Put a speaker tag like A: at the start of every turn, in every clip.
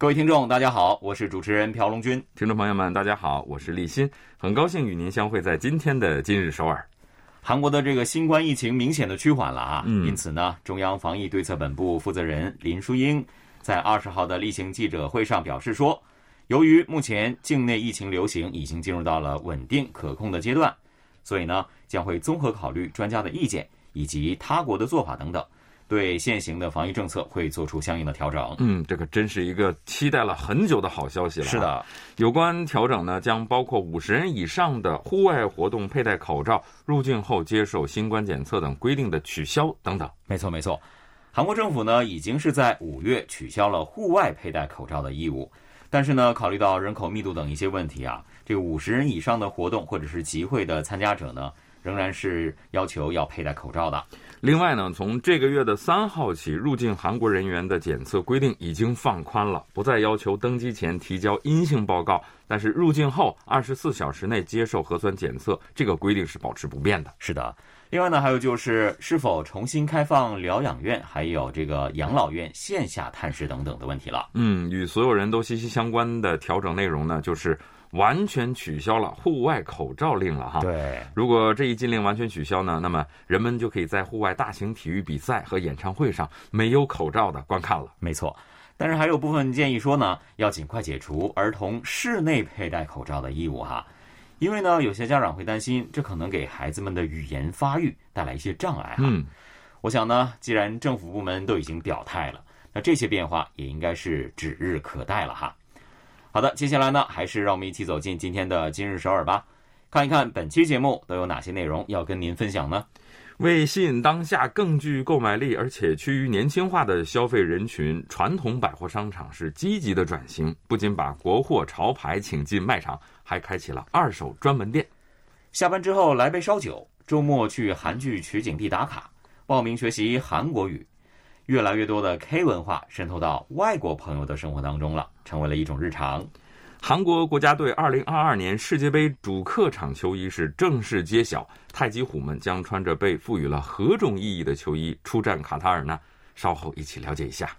A: 各位听众，大家好，我是主持人朴龙军。
B: 听众朋友们，大家好，我是立新，很高兴与您相会在今天的今日首尔。
A: 韩国的这个新冠疫情明显的趋缓了啊，因此呢，中央防疫对策本部负责人林淑英在二十号的例行记者会上表示说。由于目前境内疫情流行已经进入到了稳定可控的阶段，所以呢将会综合考虑专家的意见以及他国的做法等等，对现行的防疫政策会做出相应的调整。
B: 嗯，这可真是一个期待了很久的好消息了。
A: 是的，
B: 有关调整呢，将包括五十人以上的户外活动佩戴口罩、入境后接受新冠检测等规定的取消等等。
A: 没错，没错。韩国政府呢已经是在五月取消了户外佩戴口罩的义务。但是呢，考虑到人口密度等一些问题啊，这个五十人以上的活动或者是集会的参加者呢，仍然是要求要佩戴口罩的。
B: 另外呢，从这个月的三号起，入境韩国人员的检测规定已经放宽了，不再要求登机前提交阴性报告，但是入境后二十四小时内接受核酸检测，这个规定是保持不变的。
A: 是的。另外呢，还有就是是否重新开放疗养院，还有这个养老院线下探视等等的问题了。
B: 嗯，与所有人都息息相关的调整内容呢，就是完全取消了户外口罩令了哈。
A: 对，
B: 如果这一禁令完全取消呢，那么人们就可以在户外大型体育比赛和演唱会上没有口罩的观看了。
A: 没错，但是还有部分建议说呢，要尽快解除儿童室内佩戴口罩的义务哈。因为呢，有些家长会担心，这可能给孩子们的语言发育带来一些障碍哈。
B: 嗯，
A: 我想呢，既然政府部门都已经表态了，那这些变化也应该是指日可待了哈。好的，接下来呢，还是让我们一起走进今天的今日首尔吧，看一看本期节目都有哪些内容要跟您分享呢？
B: 为吸引当下更具购买力而且趋于年轻化的消费人群，传统百货商场是积极的转型，不仅把国货潮牌请进卖场。还开启了二手专门店，
A: 下班之后来杯烧酒，周末去韩剧取景地打卡，报名学习韩国语，越来越多的 K 文化渗透到外国朋友的生活当中了，成为了一种日常。
B: 韩国国家队2022年世界杯主客场球衣是正式揭晓，太极虎们将穿着被赋予了何种意义的球衣出战卡塔尔呢？稍后一起了解一下。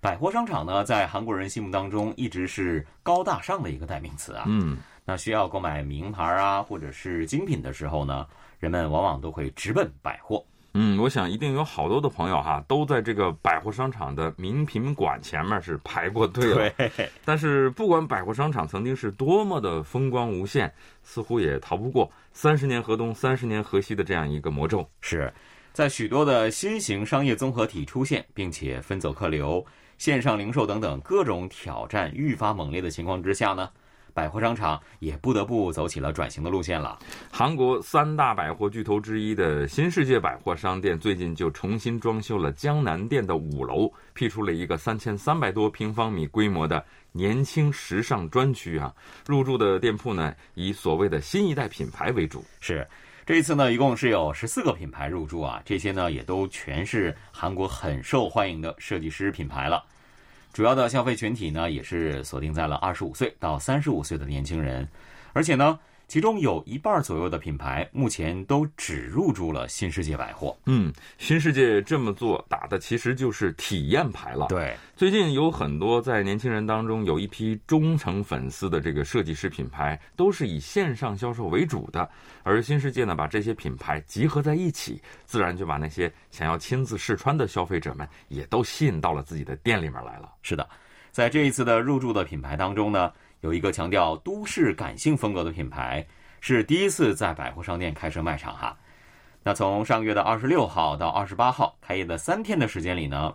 A: 百货商场呢，在韩国人心目当中一直是高大上的一个代名词啊。
B: 嗯。
A: 那需要购买名牌啊，或者是精品的时候呢，人们往往都会直奔百货。
B: 嗯，我想一定有好多的朋友哈，都在这个百货商场的名品馆前面是排过队了。
A: 对。
B: 但是不管百货商场曾经是多么的风光无限，似乎也逃不过三十年河东、三十年河西的这样一个魔咒。
A: 是在许多的新型商业综合体出现，并且分走客流、线上零售等等各种挑战愈发猛烈的情况之下呢？百货商场也不得不走起了转型的路线了。
B: 韩国三大百货巨头之一的新世界百货商店最近就重新装修了江南店的五楼，辟出了一个三千三百多平方米规模的年轻时尚专区啊。入驻的店铺呢，以所谓的新一代品牌为主。
A: 是，这一次呢，一共是有十四个品牌入驻啊，这些呢也都全是韩国很受欢迎的设计师品牌了。主要的消费群体呢，也是锁定在了二十五岁到三十五岁的年轻人，而且呢。其中有一半左右的品牌目前都只入驻了新世界百货。
B: 嗯，新世界这么做打的其实就是体验牌了。
A: 对，
B: 最近有很多在年轻人当中有一批忠诚粉丝的这个设计师品牌，都是以线上销售为主的。而新世界呢，把这些品牌集合在一起，自然就把那些想要亲自试穿的消费者们也都吸引到了自己的店里面来了。
A: 是的，在这一次的入驻的品牌当中呢。有一个强调都市感性风格的品牌，是第一次在百货商店开设卖场哈。那从上个月的二十六号到二十八号开业的三天的时间里呢，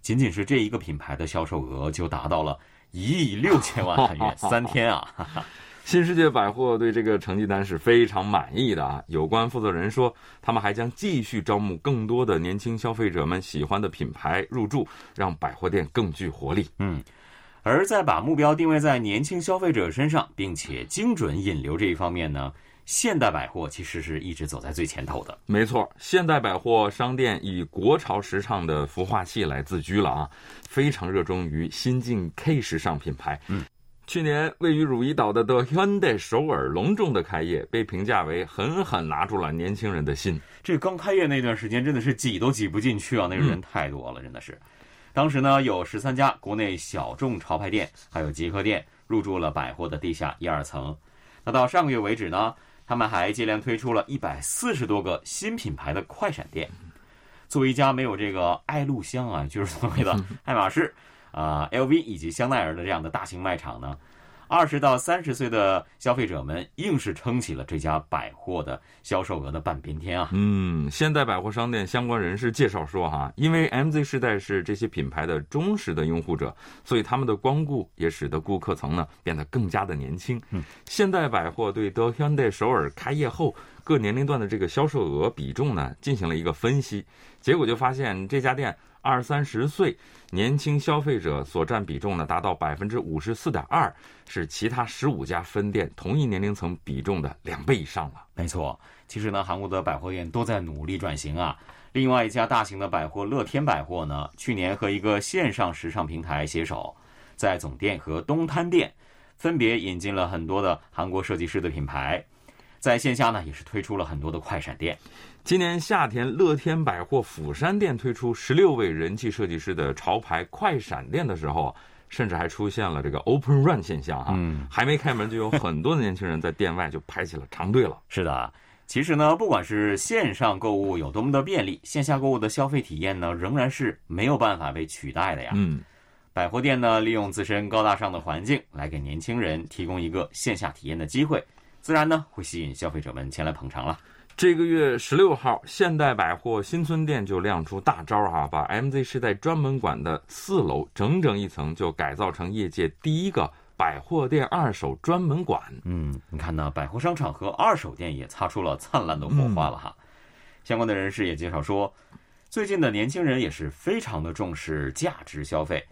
A: 仅仅是这一个品牌的销售额就达到了一亿六千万韩元，三天啊！
B: 新世界百货对这个成绩单是非常满意的啊。有关负责人说，他们还将继续招募更多的年轻消费者们喜欢的品牌入驻，让百货店更具活力。
A: 嗯。而在把目标定位在年轻消费者身上，并且精准引流这一方面呢，现代百货其实是一直走在最前头的。
B: 没错，现代百货商店以国潮时尚的孵化器来自居了啊，非常热衷于新晋 K 时尚品牌。
A: 嗯，
B: 去年位于汝矣岛的 The Hyundai 首尔隆重的开业，被评价为狠狠拿住了年轻人的心。
A: 这刚开业那段时间真的是挤都挤不进去啊，那个人太多了，真的是。当时呢，有十三家国内小众潮牌店，还有集合店入驻了百货的地下一二层。那到上个月为止呢，他们还接连推出了一百四十多个新品牌的快闪店。作为一家没有这个爱露香啊，就是所谓的爱马仕、啊 LV 以及香奈儿的这样的大型卖场呢。二十到三十岁的消费者们硬是撑起了这家百货的销售额的半边天啊！
B: 嗯，现代百货商店相关人士介绍说，哈，因为 MZ 世代是这些品牌的忠实的拥护者，所以他们的光顾也使得顾客层呢变得更加的年轻。
A: 嗯，
B: 现代百货对 The Hyundai 首尔开业后各年龄段的这个销售额比重呢进行了一个分析，结果就发现这家店。二三十岁年轻消费者所占比重呢，达到百分之五十四点二，是其他十五家分店同一年龄层比重的两倍以上了。
A: 没错，其实呢，韩国的百货店都在努力转型啊。另外一家大型的百货乐天百货呢，去年和一个线上时尚平台携手，在总店和东滩店分别引进了很多的韩国设计师的品牌，在线下呢也是推出了很多的快闪店。
B: 今年夏天，乐天百货釜山店推出十六位人气设计师的潮牌快闪店的时候，甚至还出现了这个 Open Run 现象哈，还没开门就有很多的年轻人在店外就排起了长队了。
A: 是的，其实呢，不管是线上购物有多么的便利，线下购物的消费体验呢，仍然是没有办法被取代的呀。
B: 嗯，
A: 百货店呢，利用自身高大上的环境来给年轻人提供一个线下体验的机会，自然呢会吸引消费者们前来捧场了。
B: 这个月十六号，现代百货新村店就亮出大招哈，把 MZ 时代专门馆的四楼整整一层就改造成业界第一个百货店二手专门馆。
A: 嗯，你看呢，百货商场和二手店也擦出了灿烂的火花了哈。相关的人士也介绍说，最近的年轻人也是非常的重视价值消费，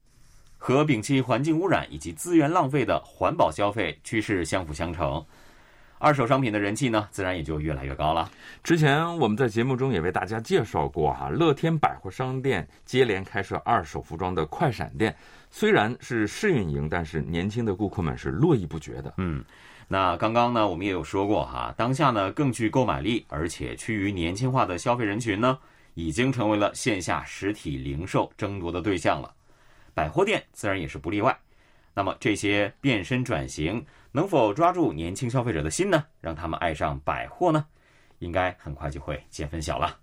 A: 和摒弃环境污染以及资源浪费的环保消费趋势相辅相成。二手商品的人气呢，自然也就越来越高了。
B: 之前我们在节目中也为大家介绍过哈，乐天百货商店接连开设二手服装的快闪店，虽然是试运营，但是年轻的顾客们是络绎不绝的。
A: 嗯，那刚刚呢，我们也有说过哈，当下呢更具购买力，而且趋于年轻化的消费人群呢，已经成为了线下实体零售争夺的对象了。百货店自然也是不例外。那么这些变身转型。能否抓住年轻消费者的心呢？让他们爱上百货呢？应该很快就会见分晓了。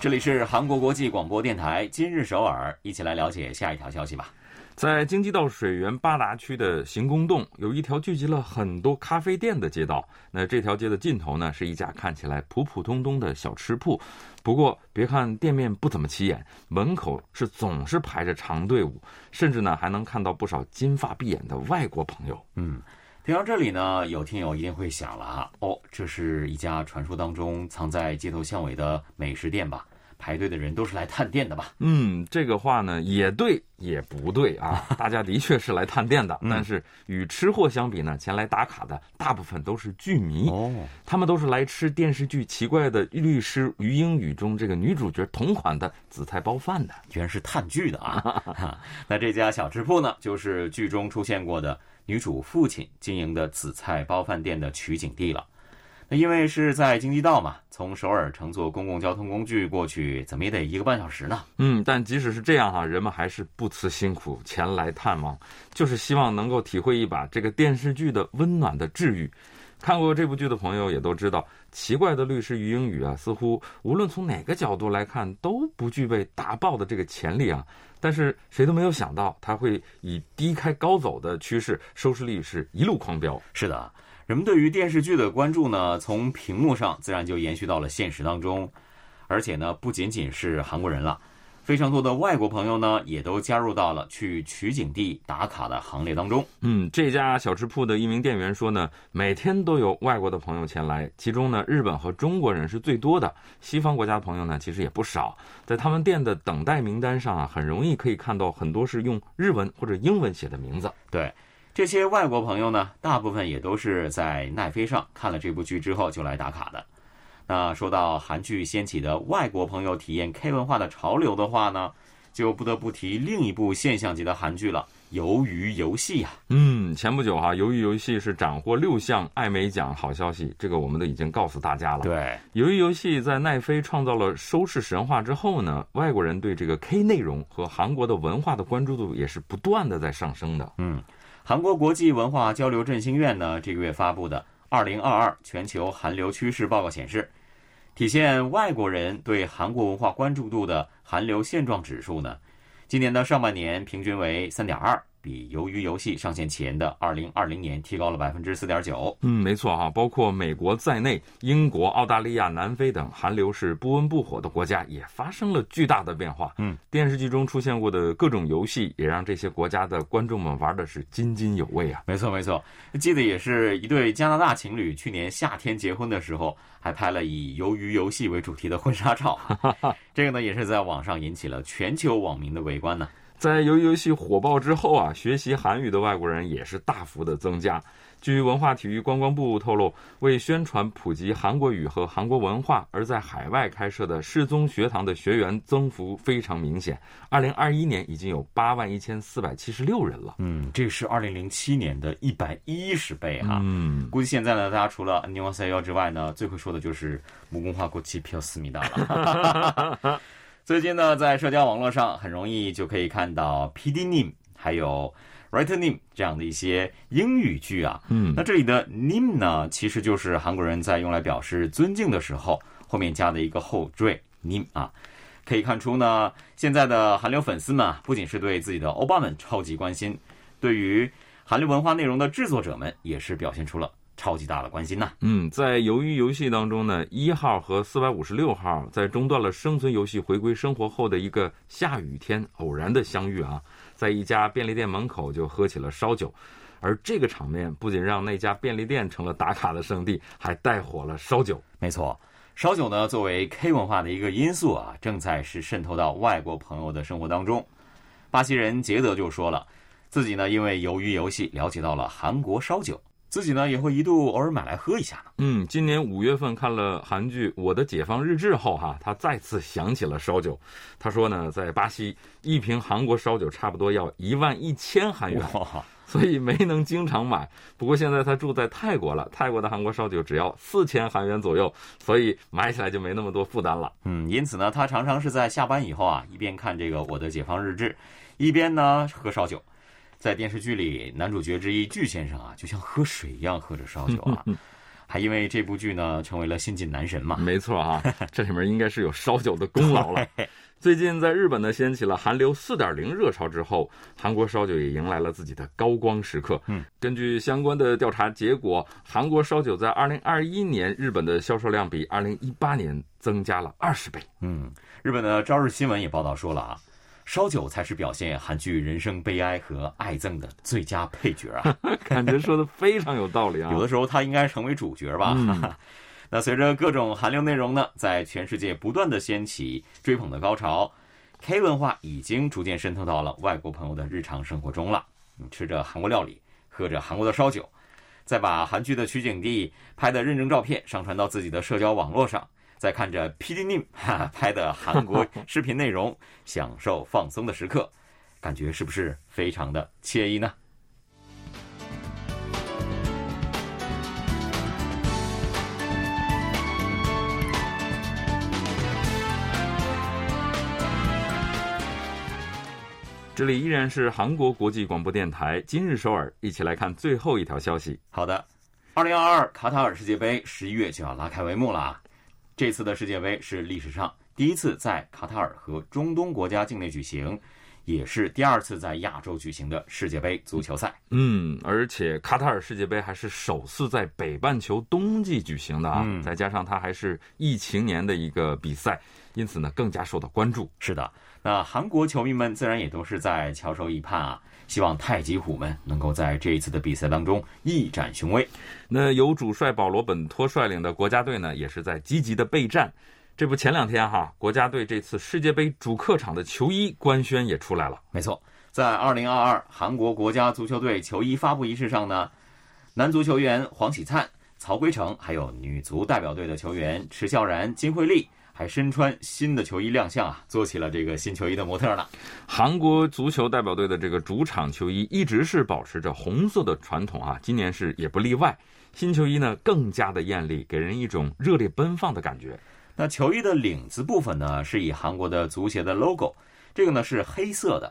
A: 这里是韩国国际广播电台今日首尔，一起来了解下一条消息吧。
B: 在京畿道水源八达区的行宫洞，有一条聚集了很多咖啡店的街道。那这条街的尽头呢，是一家看起来普普通通的小吃铺。不过，别看店面不怎么起眼，门口是总是排着长队伍，甚至呢还能看到不少金发碧眼的外国朋友。
A: 嗯，听到这里呢，有听友一定会想了啊，哦，这是一家传说当中藏在街头巷尾的美食店吧？排队的人都是来探店的吧？
B: 嗯，这个话呢也对也不对啊。大家的确是来探店的，但是与吃货相比呢，前来打卡的大部分都是剧迷
A: 哦。
B: 他们都是来吃电视剧《奇怪的律师于英语》中这个女主角同款的紫菜包饭的，
A: 居然是探剧的啊！那这家小吃铺呢，就是剧中出现过的女主父亲经营的紫菜包饭店的取景地了。那因为是在京畿道嘛，从首尔乘坐公共交通工具过去，怎么也得一个半小时呢。
B: 嗯，但即使是这样哈，人们还是不辞辛苦前来探望，就是希望能够体会一把这个电视剧的温暖的治愈。看过这部剧的朋友也都知道，奇怪的律师于英语啊，似乎无论从哪个角度来看都不具备大爆的这个潜力啊。但是谁都没有想到，他会以低开高走的趋势，收视率是一路狂飙。
A: 是的。人们对于电视剧的关注呢，从屏幕上自然就延续到了现实当中，而且呢，不仅仅是韩国人了，非常多的外国朋友呢，也都加入到了去取景地打卡的行列当中。
B: 嗯，这家小吃铺的一名店员说呢，每天都有外国的朋友前来，其中呢，日本和中国人是最多的，西方国家朋友呢，其实也不少。在他们店的等待名单上啊，很容易可以看到很多是用日文或者英文写的名字。
A: 对，这些外国朋友呢，大部分也都是在奈飞上看了这部剧之后就来打卡的。那说到韩剧掀起的外国朋友体验 K 文化的潮流的话呢，就不得不提另一部现象级的韩剧了，《鱿鱼游戏》呀。
B: 嗯，前不久哈，《鱿鱼游戏》是斩获六项艾美奖，好消息，这个我们都已经告诉大家了。
A: 对，《
B: 鱿鱼游戏》在奈飞创造了收视神话之后呢，外国人对这个 K 内容和韩国的文化的关注度也是不断的在上升的。
A: 嗯，韩国国际文化交流振兴院呢，这个月发布的《二零二二全球韩流趋势报告》显示。体现外国人对韩国文化关注度的韩流现状指数呢，今年的上半年平均为三点二。比鱿鱼游戏上线前的二零二零年提高了百分之四点九。
B: 嗯，没错哈，包括美国在内，英国、澳大利亚、南非等韩流是不温不火的国家也发生了巨大的变化。
A: 嗯，
B: 电视剧中出现过的各种游戏也让这些国家的观众们玩的是津津有味啊。
A: 没错没错，记得也是一对加拿大情侣去年夏天结婚的时候，还拍了以鱿鱼游戏为主题的婚纱照。这个呢，也是在网上引起了全球网民的围观呢。
B: 在鱿鱼游戏火爆之后啊，学习韩语的外国人也是大幅的增加。据文化体育观光部透露，为宣传普及韩国语和韩国文化，而在海外开设的世宗学堂的学员增幅非常明显。二零二一年已经有八万一千四百七十六人了。
A: 嗯，这是二零零七年的一百一十倍哈。
B: 嗯，
A: 估计现在呢，大家除了 n 尼 w 塞幺之外呢，最会说的就是木工花国旗飘思密达了。最近呢，在社交网络上很容易就可以看到 PD name 还有 writer name 这样的一些英语句啊。
B: 嗯，
A: 那这里的 name 呢，其实就是韩国人在用来表示尊敬的时候后面加的一个后缀 name 啊。可以看出呢，现在的韩流粉丝们不仅是对自己的欧巴们超级关心，对于韩流文化内容的制作者们也是表现出了。超级大的关心呐！
B: 嗯，在鱿鱼游戏当中呢，一号和四百五十六号在中断了生存游戏回归生活后的一个下雨天偶然的相遇啊，在一家便利店门口就喝起了烧酒，而这个场面不仅让那家便利店成了打卡的圣地，还带火了烧酒。
A: 没错，烧酒呢作为 K 文化的一个因素啊，正在是渗透到外国朋友的生活当中。巴西人杰德就说了，自己呢因为鱿鱼游戏了解到了韩国烧酒。自己呢也会一度偶尔买来喝一下呢。
B: 嗯，今年五月份看了韩剧《我的解放日志》后，哈，他再次想起了烧酒。他说呢，在巴西一瓶韩国烧酒差不多要一万一千韩元，所以没能经常买。不过现在他住在泰国了，泰国的韩国烧酒只要四千韩元左右，所以买起来就没那么多负担了。
A: 嗯，因此呢，他常常是在下班以后啊，一边看这个《我的解放日志》，一边呢喝烧酒。在电视剧里，男主角之一巨先生啊，就像喝水一样喝着烧酒啊，还因为这部剧呢，成为了新晋男神嘛。
B: 没错啊，这里面应该是有烧酒的功劳了。最近在日本呢，掀起了韩流四点零热潮之后，韩国烧酒也迎来了自己的高光时刻。
A: 嗯，
B: 根据相关的调查结果，韩国烧酒在二零二一年日本的销售量比二零一八年增加了二十倍。
A: 嗯，日本的朝日新闻也报道说了啊。烧酒才是表现韩剧人生悲哀和爱憎的最佳配角啊！
B: 感觉说的非常有道理啊。
A: 有的时候他应该成为主角吧。那随着各种韩流内容呢，在全世界不断的掀起追捧的高潮，K 文化已经逐渐渗透到了外国朋友的日常生活中了。你吃着韩国料理，喝着韩国的烧酒，再把韩剧的取景地拍的认证照片上传到自己的社交网络上。在看着 PD Nim 拍的韩国视频内容，享受放松的时刻，感觉是不是非常的惬意呢？
B: 这里依然是韩国国际广播电台今日首尔，一起来看最后一条消息。
A: 好的，二零二二卡塔尔世界杯十一月就要拉开帷幕了啊！这次的世界杯是历史上第一次在卡塔尔和中东国家境内举行，也是第二次在亚洲举行的世界杯足球赛。
B: 嗯，而且卡塔尔世界杯还是首次在北半球冬季举行的啊，再加上它还是疫情年的一个比赛，因此呢更加受到关注。
A: 是的，那韩国球迷们自然也都是在翘首以盼啊，希望太极虎们能够在这一次的比赛当中一展雄威。
B: 那由主帅保罗本托率领的国家队呢，也是在积极的备战。这不，前两天哈，国家队这次世界杯主客场的球衣官宣也出来了。
A: 没错，在2022韩国国家足球队球衣发布仪式上呢，男足球员黄喜灿、曹圭成，还有女足代表队的球员池孝然、金惠丽，还身穿新的球衣亮相啊，做起了这个新球衣的模特呢。
B: 韩国足球代表队的这个主场球衣一直是保持着红色的传统啊，今年是也不例外。新球衣呢更加的艳丽，给人一种热烈奔放的感觉。
A: 那球衣的领子部分呢，是以韩国的足协的 logo，这个呢是黑色的，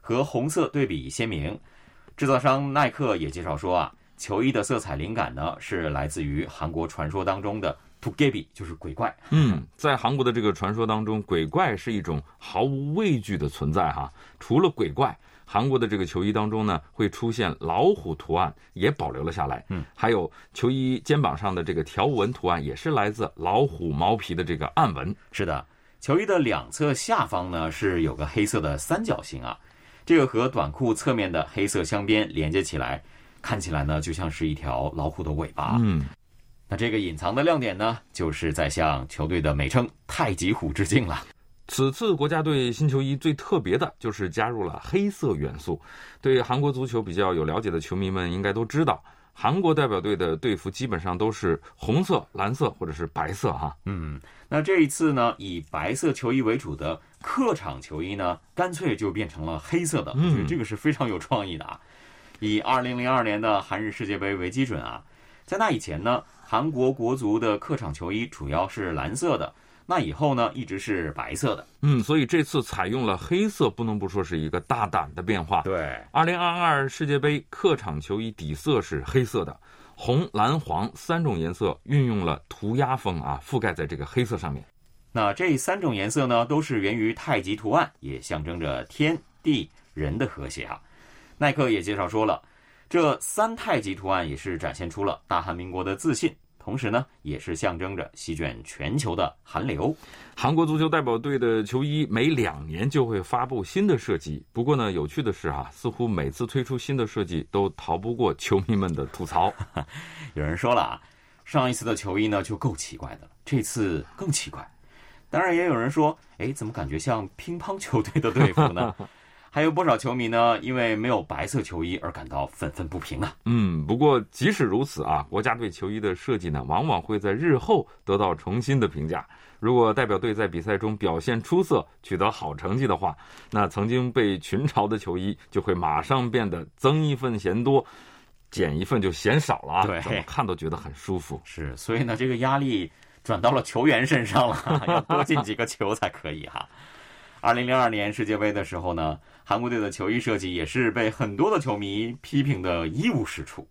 A: 和红色对比鲜明。制造商耐克也介绍说啊，球衣的色彩灵感呢是来自于韩国传说当中的 t o g e b i 就是鬼怪。
B: 嗯，在韩国的这个传说当中，鬼怪是一种毫无畏惧的存在哈。除了鬼怪。韩国的这个球衣当中呢，会出现老虎图案，也保留了下来。
A: 嗯，
B: 还有球衣肩膀上的这个条纹图案，也是来自老虎毛皮的这个暗纹。
A: 是的，球衣的两侧下方呢是有个黑色的三角形啊，这个和短裤侧面的黑色镶边连接起来，看起来呢就像是一条老虎的尾巴。
B: 嗯，
A: 那这个隐藏的亮点呢，就是在向球队的美称“太极虎”致敬了。
B: 此次国家队新球衣最特别的就是加入了黑色元素。对韩国足球比较有了解的球迷们应该都知道，韩国代表队的队服基本上都是红色、蓝色或者是白色哈。
A: 嗯，那这一次呢，以白色球衣为主的客场球衣呢，干脆就变成了黑色的。我觉得这个是非常有创意的啊。以2002年的韩日世界杯为基准啊，在那以前呢，韩国国足的客场球衣主要是蓝色的。那以后呢，一直是白色的。
B: 嗯，所以这次采用了黑色，不能不说是一个大胆的变化。
A: 对，
B: 二零二二世界杯客场球衣底色是黑色的，红、蓝、黄三种颜色运用了涂鸦风啊，覆盖在这个黑色上面。
A: 那这三种颜色呢，都是源于太极图案，也象征着天地人的和谐啊。耐克也介绍说了，这三太极图案也是展现出了大韩民国的自信。同时呢，也是象征着席卷全球的韩流。
B: 韩国足球代表队的球衣每两年就会发布新的设计。不过呢，有趣的是啊，似乎每次推出新的设计都逃不过球迷们的吐槽。
A: 有人说了啊，上一次的球衣呢就够奇怪的了，这次更奇怪。当然，也有人说，哎，怎么感觉像乒乓球队的队服呢？还有不少球迷呢，因为没有白色球衣而感到愤愤不平啊。
B: 嗯，不过即使如此啊，国家队球衣的设计呢，往往会在日后得到重新的评价。如果代表队在比赛中表现出色，取得好成绩的话，那曾经被群嘲的球衣就会马上变得增一份嫌多，减一份就嫌少了啊。
A: 对，
B: 怎么看都觉得很舒服。
A: 是，所以呢，这个压力转到了球员身上了，要多进几个球才可以哈。二零零二年世界杯的时候呢，韩国队的球衣设计也是被很多的球迷批评的一无是处。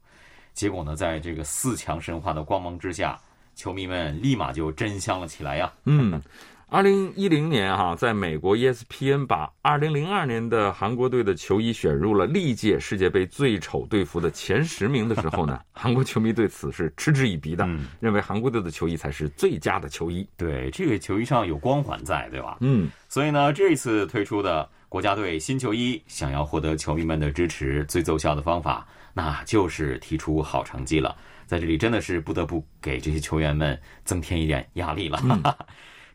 A: 结果呢，在这个四强神话的光芒之下，球迷们立马就真香了起来呀。
B: 嗯。二零一零年哈，在美国 ESPN 把二零零二年的韩国队的球衣选入了历届世界杯最丑队服的前十名的时候呢，韩国球迷对此是嗤之以鼻的，认为韩国队的球衣才是最佳的球衣。
A: 对，这个球衣上有光环在，对吧？
B: 嗯，
A: 所以呢，这一次推出的国家队新球衣，想要获得球迷们的支持，最奏效的方法，那就是提出好成绩了。在这里，真的是不得不给这些球员们增添一点压力了。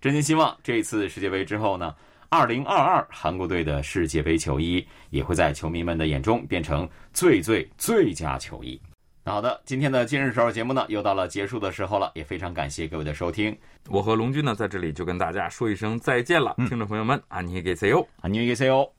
A: 真心希望这次世界杯之后呢，二零二二韩国队的世界杯球衣也会在球迷们的眼中变成最最最佳球衣。那好的，今天的今日首尔节目呢，又到了结束的时候了，也非常感谢各位的收听。
B: 我和龙军呢，在这里就跟大家说一声再见了，听众朋友们，안녕히계세 요，
A: 안녕히계세 요。